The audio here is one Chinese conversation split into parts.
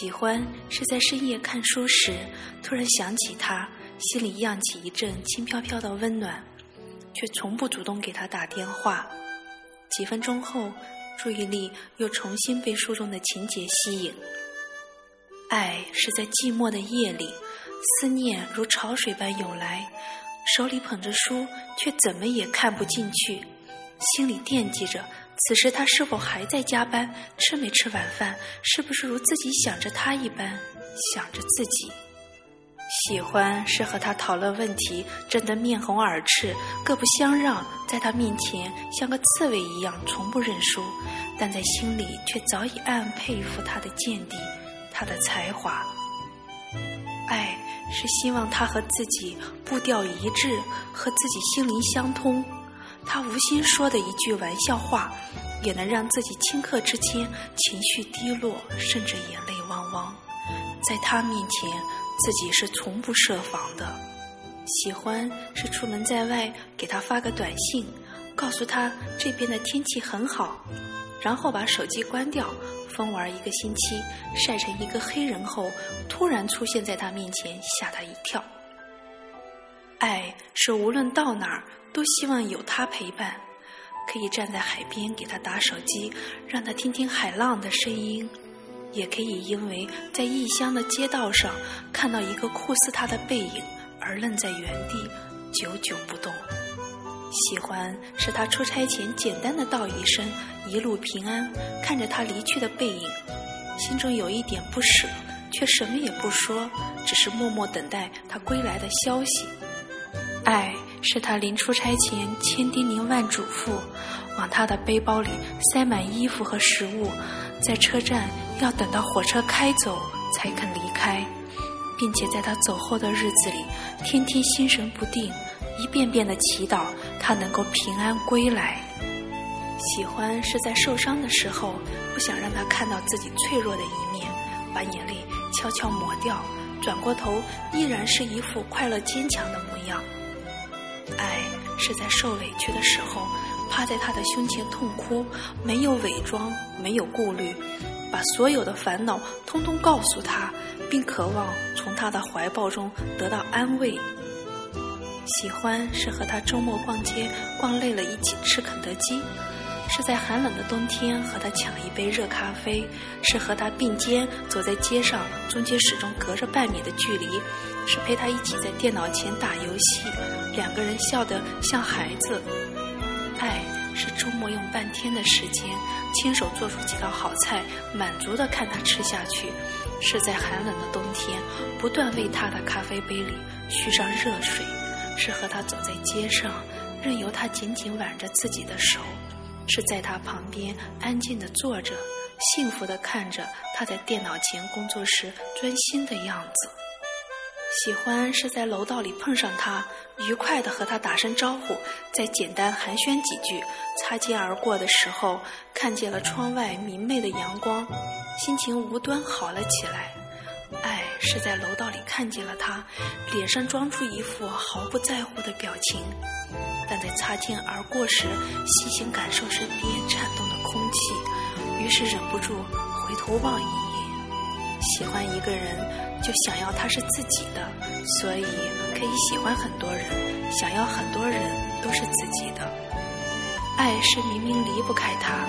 喜欢是在深夜看书时，突然想起他，心里漾起一阵轻飘飘的温暖，却从不主动给他打电话。几分钟后，注意力又重新被书中的情节吸引。爱是在寂寞的夜里，思念如潮水般涌来，手里捧着书，却怎么也看不进去，心里惦记着。此时他是否还在加班？吃没吃晚饭？是不是如自己想着他一般想着自己？喜欢是和他讨论问题，争得面红耳赤，各不相让，在他面前像个刺猬一样从不认输，但在心里却早已暗暗佩服他的见地，他的才华。爱是希望他和自己步调一致，和自己心灵相通。他无心说的一句玩笑话，也能让自己顷刻之间情绪低落，甚至眼泪汪汪。在他面前，自己是从不设防的。喜欢是出门在外，给他发个短信，告诉他这边的天气很好，然后把手机关掉，疯玩一个星期，晒成一个黑人后，突然出现在他面前，吓他一跳。爱是无论到哪儿。都希望有他陪伴，可以站在海边给他打手机，让他听听海浪的声音；也可以因为在异乡的街道上看到一个酷似他的背影而愣在原地，久久不动。喜欢是他出差前简单的道一声“一路平安”，看着他离去的背影，心中有一点不舍，却什么也不说，只是默默等待他归来的消息。爱。是他临出差前千叮咛万嘱咐，往他的背包里塞满衣服和食物，在车站要等到火车开走才肯离开，并且在他走后的日子里，天天心神不定，一遍遍的祈祷他能够平安归来。喜欢是在受伤的时候，不想让他看到自己脆弱的一面，把眼泪悄悄抹掉，转过头依然是一副快乐坚强的模样。爱是在受委屈的时候，趴在他的胸前痛哭，没有伪装，没有顾虑，把所有的烦恼通通告诉他，并渴望从他的怀抱中得到安慰。喜欢是和他周末逛街，逛累了一起吃肯德基。是在寒冷的冬天和他抢一杯热咖啡，是和他并肩走在街上，中间始终隔着半米的距离，是陪他一起在电脑前打游戏，两个人笑得像孩子。爱是周末用半天的时间亲手做出几道好菜，满足的看他吃下去，是在寒冷的冬天不断为他的咖啡杯里续上热水，是和他走在街上，任由他紧紧挽着自己的手。是在他旁边安静地坐着，幸福地看着他在电脑前工作时专心的样子。喜欢是在楼道里碰上他，愉快地和他打声招呼，再简单寒暄几句。擦肩而过的时候，看见了窗外明媚的阳光，心情无端好了起来。爱是在楼道里看见了他，脸上装出一副毫不在乎的表情。但在擦肩而过时，细心感受身边颤动的空气，于是忍不住回头望一眼。喜欢一个人，就想要他是自己的，所以可以喜欢很多人，想要很多人都是自己的。爱是明明离不开他，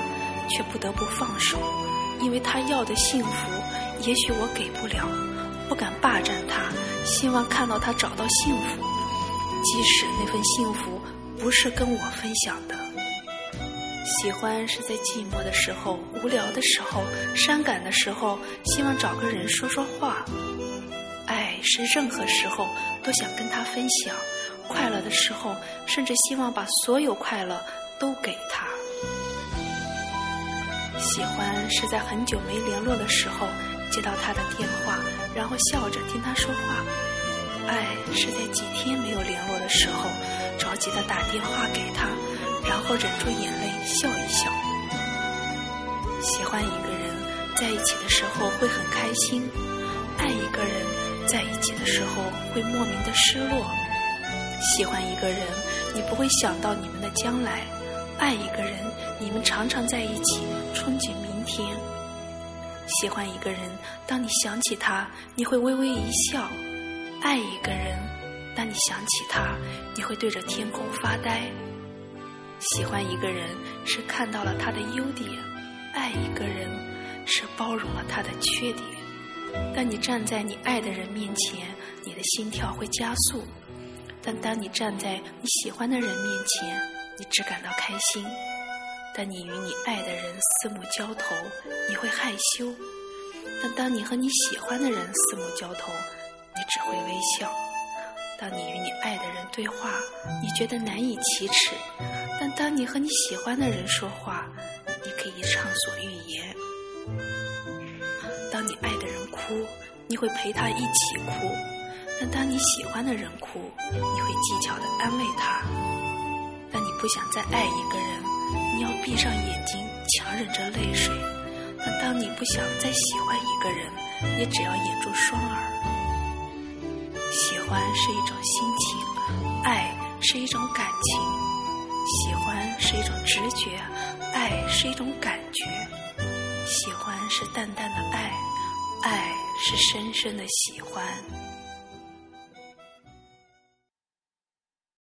却不得不放手，因为他要的幸福，也许我给不了，不敢霸占他，希望看到他找到幸福，即使那份幸福。不是跟我分享的。喜欢是在寂寞的时候、无聊的时候、伤感的时候，希望找个人说说话。爱是任何时候都想跟他分享，快乐的时候甚至希望把所有快乐都给他。喜欢是在很久没联络的时候接到他的电话，然后笑着听他说话。爱是在几天没有联络的时候。着急的打电话给他，然后忍住眼泪笑一笑。喜欢一个人在一起的时候会很开心，爱一个人在一起的时候会莫名的失落。喜欢一个人，你不会想到你们的将来；爱一个人，你们常常在一起，憧憬明天。喜欢一个人，当你想起他，你会微微一笑；爱一个人，当你想起他，你会对着天空发呆。喜欢一个人是看到了他的优点，爱一个人是包容了他的缺点。当你站在你爱的人面前，你的心跳会加速；但当你站在你喜欢的人面前，你只感到开心。当你与你爱的人四目交投，你会害羞；但当你和你喜欢的人四目交投，微笑。当你与你爱的人对话，你觉得难以启齿；但当你和你喜欢的人说话，你可以畅所欲言。当你爱的人哭，你会陪他一起哭；但当你喜欢的人哭，你会技巧的安慰他。当你不想再爱一个人，你要闭上眼睛，强忍着泪水；但当你不想再喜欢一个人，你只要掩住双耳。欢是一种心情，爱是一种感情。喜欢是一种直觉，爱是一种感觉。喜欢是淡淡的爱，爱是深深的喜欢。